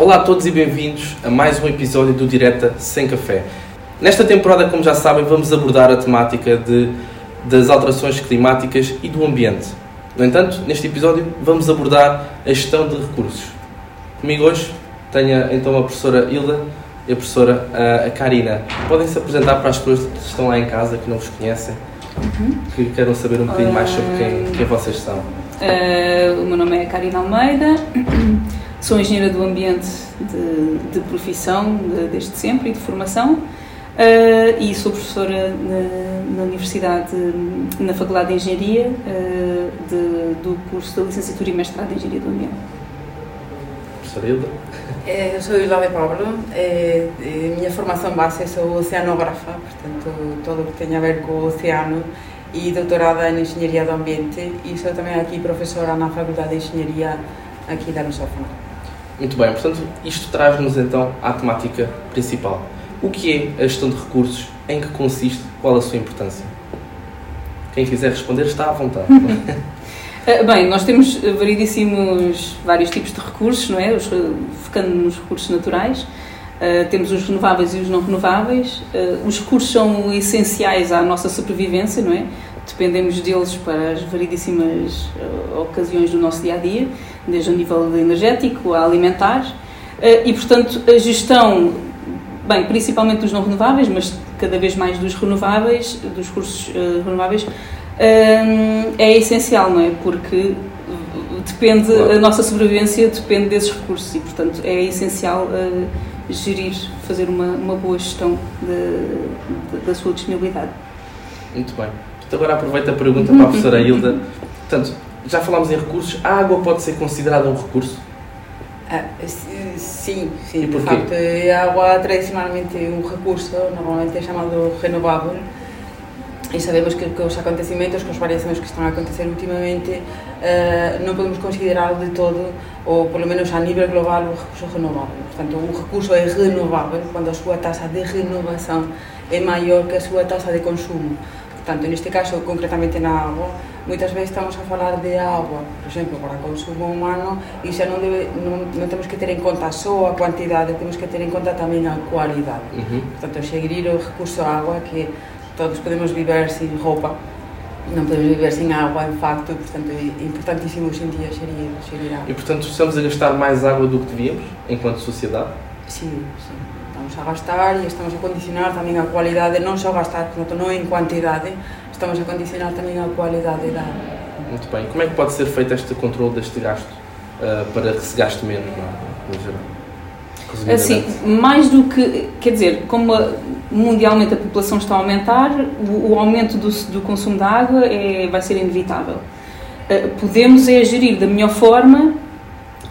Olá a todos e bem-vindos a mais um episódio do Direta Sem Café. Nesta temporada, como já sabem, vamos abordar a temática de, das alterações climáticas e do ambiente. No entanto, neste episódio vamos abordar a gestão de recursos. Comigo hoje tenho então a professora Hilda e a professora a, a Karina. Podem se apresentar para as pessoas que estão lá em casa, que não vos conhecem, uhum. que queiram saber um bocadinho mais sobre quem, quem vocês são. Uh, o meu nome é Karina Almeida. Sou engenheira do ambiente de, de profissão de, desde sempre e de formação uh, e sou professora na, na, Universidade, na Faculdade de Engenharia uh, de, do curso de Licenciatura e Mestrado em Engenharia do Ambiente. Professora? Eh, eu sou Hilda de Pablo, eh, minha formação base sou oceanógrafa, portanto todo o que tem a ver com o oceano e doutorada em Engenharia do Ambiente e sou também aqui professora na Faculdade de Engenharia aqui da Lusófona. Muito bem, portanto, isto traz-nos então à temática principal. O que é a gestão de recursos? Em que consiste? Qual a sua importância? Quem quiser responder está à vontade. Eh, bem, nós temos variedíssimos, vários tipos de recursos, não é? Os, focando nos recursos naturais. Uh, temos os renováveis e os não renováveis. Uh, os recursos são essenciais à nossa sobrevivência, não é? Dependemos deles para as variedíssimas uh, ocasiões do nosso dia a dia desde o nível energético a alimentar, eh, e portanto a gestão, bem, principalmente dos não renováveis, mas cada vez mais dos renováveis, dos recursos uh, renováveis, uh, é essencial, não é? Porque depende, a nossa sobrevivência depende desses recursos e portanto é essencial gerir, fazer uma, uma boa gestão de, de, da sua disponibilidade. Muito bem. Então agora aproveito a pergunta para a professora Hilda. Portanto, já falámos em recursos, a água pode ser considerada um recurso? Ah, sim, sim. De facto, a água tradicionalmente é um recurso, normalmente é chamado renovável. E sabemos que, que os acontecimentos, que as variações que estão a acontecer ultimamente, uh, não podemos considerar de todo, ou pelo menos a nível global, o recurso renovável. Portanto, um recurso é renovável quando a sua taxa de renovação é maior que a sua taxa de consumo. Portanto, neste caso, concretamente na água, moitas veces estamos a falar de agua, por exemplo, para consumo humano, e xa non, debe, non, non temos que ter en conta só a cuantidade, temos que ter en conta tamén a cualidade. Uh -huh. Portanto, seguir o recurso agua que todos podemos viver sin roupa, non podemos viver sin agua, en facto, portanto, é importantísimo hoxe en día xerir, xerir agua. E, portanto, estamos a gastar máis água do que devíamos, enquanto sociedade? Sim, sim. Estamos a gastar e estamos a condicionar tamén a cualidade, non só gastar, portanto, non en cuantidade, estamos a condicionar também a qualidade da Muito bem. Como é que pode ser feito este controle deste gasto uh, para que se gaste menos, é? no geral? Assim, mais do que, quer dizer, como mundialmente a população está a aumentar, o, o aumento do, do, consumo de água é, vai ser inevitável. Uh, podemos é gerir da melhor forma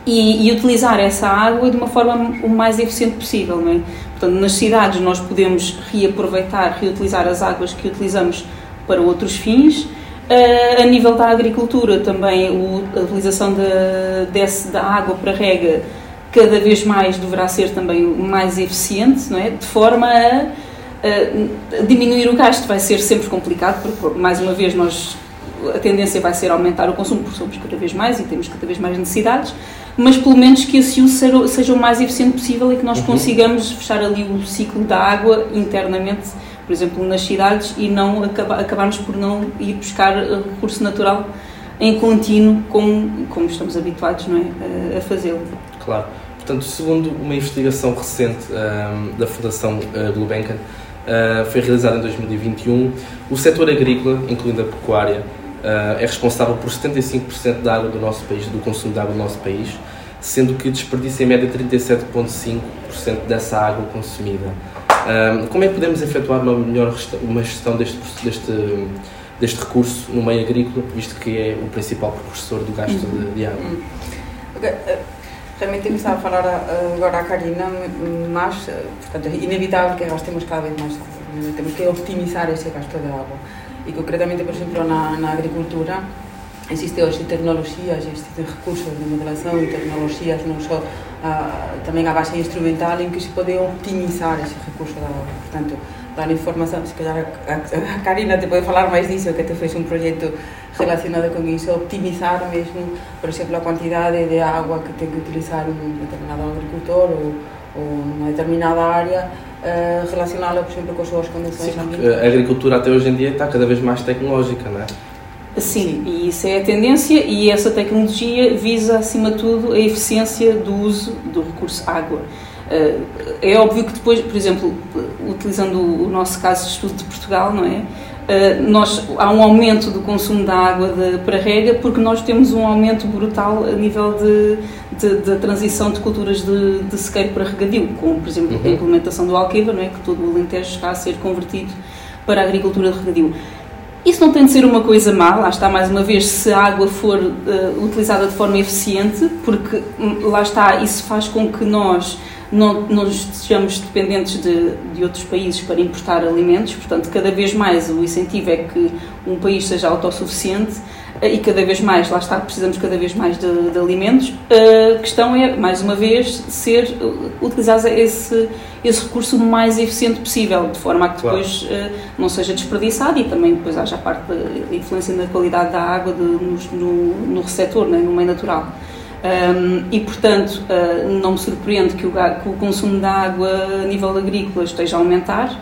e, e, utilizar essa água de uma forma o mais eficiente possível. Não é? Portanto, nas cidades nós podemos reaproveitar, reutilizar as águas que utilizamos para outros fins. Uh, a nível da agricultura, também a utilização de, da água para rega cada vez mais deverá ser também mais eficiente, não é? de forma a, a diminuir o gasto. Vai ser sempre complicado, porque, mais uma vez, nós, a tendência vai ser aumentar o consumo, porque somos cada vez mais e temos cada vez mais necessidades, mas pelo menos que esse uso seja, o mais eficiente possível e que nós uhum. consigamos fechar ali o ciclo da água internamente por exemplo, nas cidades e não acaba, acabarmos por não ir buscar recurso natural em contínuo como, como estamos habituados não é, a, fazê-lo. Claro. Portanto, segundo uma investigação recente um, da Fundação uh, Gulbenkian, uh, foi realizada em 2021, o setor agrícola, incluindo a pecuária, é responsável por 75% da água do nosso país, do consumo de água do nosso país, sendo que desperdiça em média 37,5% dessa água consumida como é que podemos efetuar uma melhor uma gestão deste, deste, deste recurso no meio agrícola, visto que é o principal precursor do gasto de, de água? Uhum. Okay. Eh, realmente estava a falar eh, agora a Karina, mas eh, portanto, é inevitável que gastemos cada vez mais água. Temos que optimizar ese gasto de água. E concretamente, por exemplo, na, na agricultura, existe hoxe tecnoloxías, existen recursos de modelación e tecnoloxías non só a, a base instrumental en que se pode optimizar ese recurso da auga. Portanto, dar información, se calhar a, Karina te pode falar máis disso, que te fez un proxecto relacionado con iso, optimizar mesmo, por exemplo, a quantidade de agua que ten que utilizar un determinado agricultor ou, ou numa determinada área, uh, relacioná-la, por exemplo, com as suas condições ambientais. A agricultura até hoje em dia está cada vez mais tecnológica, não é? Sim, e isso é a tendência e essa tecnologia visa, acima de tudo, a eficiência do uso do recurso água. Eh, é óbvio que depois, por exemplo, utilizando o nosso caso de estudo de Portugal, não é? Eh, nós, há um aumento do consumo da água de, para rega porque nós temos um aumento brutal a nível de, de, de transição de culturas de, de sequeiro para regadio, como por exemplo uhum. a implementação do Alqueva, não é? que todo o Alentejo está a ser convertido para a agricultura de regadio. Isso não tem de ser uma coisa má, lá está mais uma vez, se a água for uh, utilizada de forma eficiente, porque hum, lá está, isso faz com que nós não, não estejamos dependentes de, de outros países para importar alimentos, portanto, cada vez mais o incentivo é que um país seja autossuficiente eh, e cada vez mais, lá está, precisamos cada vez mais de, de alimentos. A questão é, mais uma vez, ser utilizar esse, esse recurso o mais eficiente possível, de forma a que depois claro. não seja desperdiçado e também depois haja a parte da influência na qualidade da água de, no, no receptor, né, no meio natural. Um, e, portanto, uh, não me surpreende que o, que o, consumo de água a nível agrícola esteja a aumentar,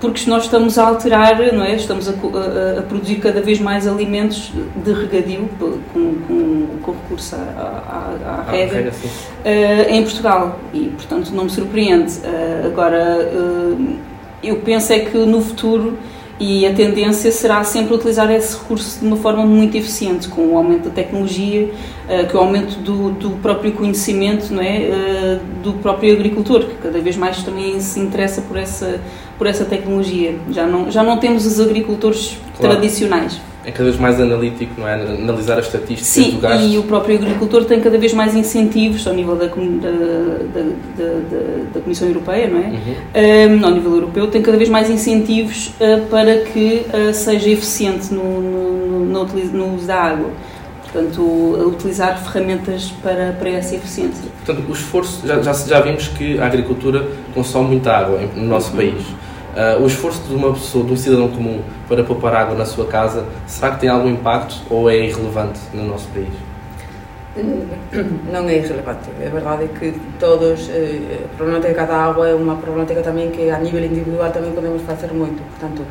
porque nós estamos a alterar, não é? estamos a, a, a produzir cada vez mais alimentos de regadio, com, com, com recurso à, à, à rega, uh, em Portugal. E, portanto, não me surpreende. Uh, agora, eu penso é que no futuro e a tendência será sempre utilizar esse recurso de uma forma muito eficiente, com o aumento da tecnologia, uh, com o aumento do, do, próprio conhecimento não é? Uh, do próprio agricultor, que cada vez mais também se interessa por essa, por essa tecnologia. Já não, já não temos os agricultores claro. tradicionais é cada vez mais analítico, não é? Analisar as estatísticas Sim, do gasto. e o próprio agricultor tem cada vez mais incentivos ao nível da, da, da, da Comissão Europeia, não é? Uhum. Um, ao nível europeu, tem cada vez mais incentivos uh, para que uh, seja eficiente no, no, no, no, uso da água. Portanto, utilizar ferramentas para, para essa eficiência. Portanto, o esforço, já, já, já vimos que a agricultura consome muita água no nosso uhum. país. Uh, o esforço de uma pessoa, de um cidadão comum, para poupar água na sua casa, será que tem algum impacto ou é irrelevante no nosso país? Não é irrelevante. A verdade é que todos, eh, a problemática cada água é uma problemática também que a nível individual também podemos fazer muito. Portanto,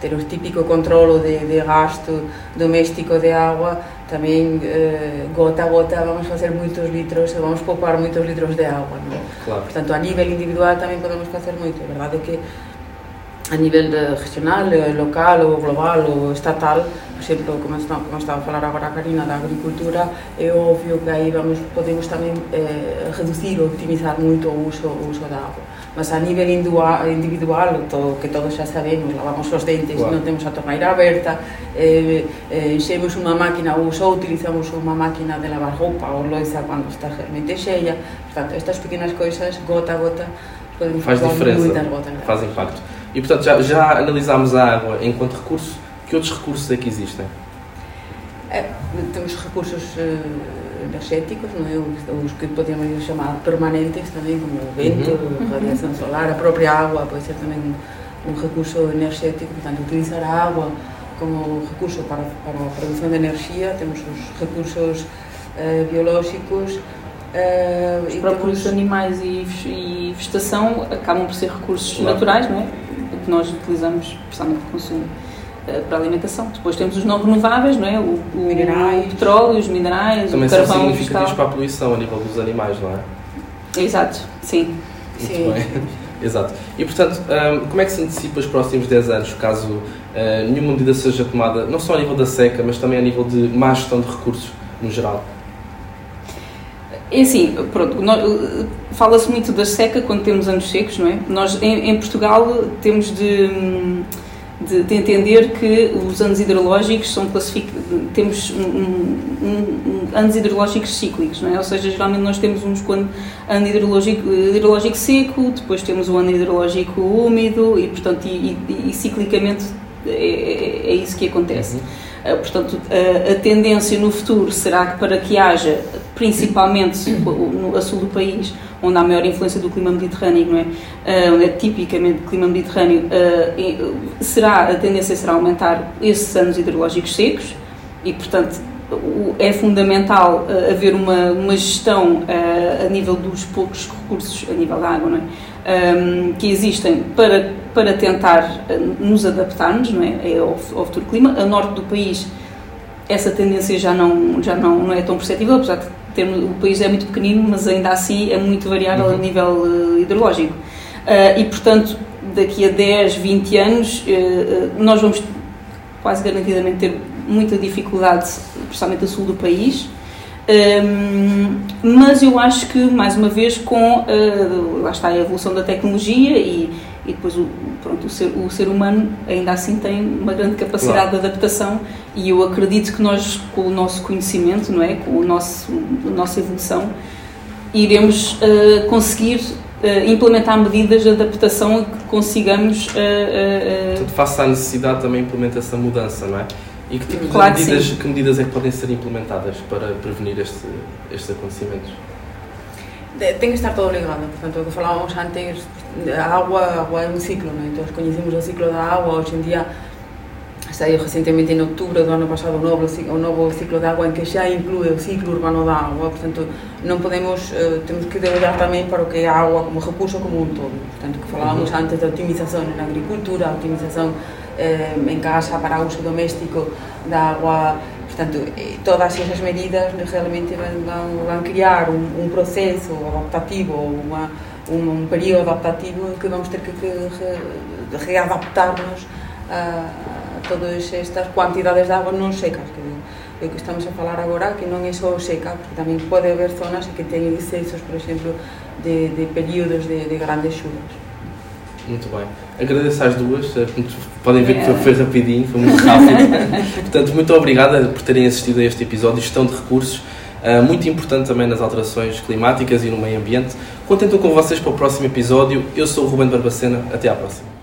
ter o típico controlo de, de gasto doméstico de água, também eh, gota a gota vamos fazer muitos litros, vamos poupar muitos litros de água. Não? Claro. Portanto, a nível individual também podemos fazer muito. A verdade é que a nivel de regional, eh, local ou global ou estatal, por exemplo, como está, como estaba a falar agora a Karina da agricultura, é obvio que aí vamos, podemos tamén eh, reducir ou optimizar moito o uso, o uso da água. Mas a nivel individual, todo, que todos xa sabemos, lavamos os dentes, claro. non temos a torneira aberta, eh, eh, enxemos unha máquina ou só utilizamos unha máquina de lavar roupa ou loiza cando está realmente cheia. Portanto, estas pequenas coisas, gota a gota, poden fazer moita. Faz impacto. E portanto já, já analisámos a água enquanto recurso. Que outros recursos é que existem? É, temos recursos uh, energéticos, não é? Os, os, que podemos chamar permanentes também, como o vento, uhum. radiação solar, a própria água pode ser também um, um recurso energético. Portanto, utilizar a água como recurso para, para a produção de energia. Temos os recursos uh, biológicos, Uh, Os próprios temos... animais e, e, vegetação acabam por ser recursos claro. naturais, não é? Que nós utilizamos, especialmente para consumo uh, para alimentação. Depois temos os não renováveis, não é? O, o, o petróleo, os minerais, Também o carvão. Também são significativos para a poluição a nível dos animais, não é? Exato, sim. Muito sim. bem. Exato. E portanto, um, como é que se antecipa os próximos 10 anos, caso uh, nenhuma medida seja tomada, não só a nível da seca, mas também a nível de má gestão de recursos no geral? É assim, pronto, fala-se muito da seca quando temos anos secos, não é? Nós em, em Portugal temos de, de, de, entender que os anos hidrológicos são classificados, temos um, um, um, anos hidrológicos cíclicos, não é? Ou seja, geralmente nós temos uns quando ano hidrológico, hidrológico seco, depois temos o ano hidrológico úmido e, portanto, e, e, e ciclicamente é, é, é, isso que acontece. Uhum. Uh, portanto, a, a tendência no futuro será que para que haja principalmente no, a sul do país, onde há maior influência do clima mediterrâneo, não é? Onde é tipicamente clima mediterrâneo, uh, será, a tendência será aumentar esses anos hidrológicos secos e, portanto, é fundamental uh, haver uma, uma gestão a nível dos poucos recursos a nível da água, não é? Um, que existem para, para tentar nos adaptarmos não é? ao, ao futuro clima. A norte do país, essa tendência já não, já não, não é tão perceptível, apesar de termos, o país é muito pequenino, mas ainda assim é muito variável uhum. a nível hidrológico. e, portanto, daqui a 10, 20 anos, nós vamos quase garantidamente ter muita dificuldade, principalmente a sul do país. Um, mas eu acho que, mais uma vez, com uh, lá está a evolução da tecnologia e, e depois o, pronto, o, ser, o ser humano ainda assim tem uma grande capacidade claro. de adaptação e eu acredito que nós, com o nosso conhecimento, não é? com o nosso, a nossa evolução, iremos uh, conseguir uh, implementar medidas de adaptação que consigamos. Uh, uh, Portanto, face à necessidade também implementa essa mudança, não é? E que tipo claro de medidas, que, que, medidas é que podem ser implementadas para prevenir este, estes acontecimentos? Tem que estar todo ligado, portanto, o que falávamos antes, a água, a água é um ciclo, não? então conhecemos o ciclo da água, hoje em dia saiu recentemente em outubro do ano passado o novo, o novo ciclo de água em que já inclui o ciclo urbano da água, portanto non podemos, eh, temos que olhar tamén para o que é a água como recurso como un todo, portanto que falábamos uh -huh. antes da optimización na agricultura, a optimización eh, en casa para uso doméstico da agua, Portanto, eh, todas essas medidas realmente vão, vão criar um, um, processo adaptativo, uma, um, um período adaptativo que vamos ter que, que re, readaptar-nos a, a todas estas quantidades de água non secas. Que, o que estamos a falar agora que non é só seca, porque tamén pode haber zonas que teñen excesos, por exemplo, de, de períodos de, de grandes chuvas. Muito bem. Agradeço às duas. Eh, podem ver que foi, foi rapidinho, foi muito rápido. Portanto, muito obrigada por terem assistido a este episódio. Gestão de recursos, uh, muito importante também nas alterações climáticas e no meio ambiente. Conto então com vocês para o próximo episódio. Eu sou o Ruben Barbacena. Até à próxima.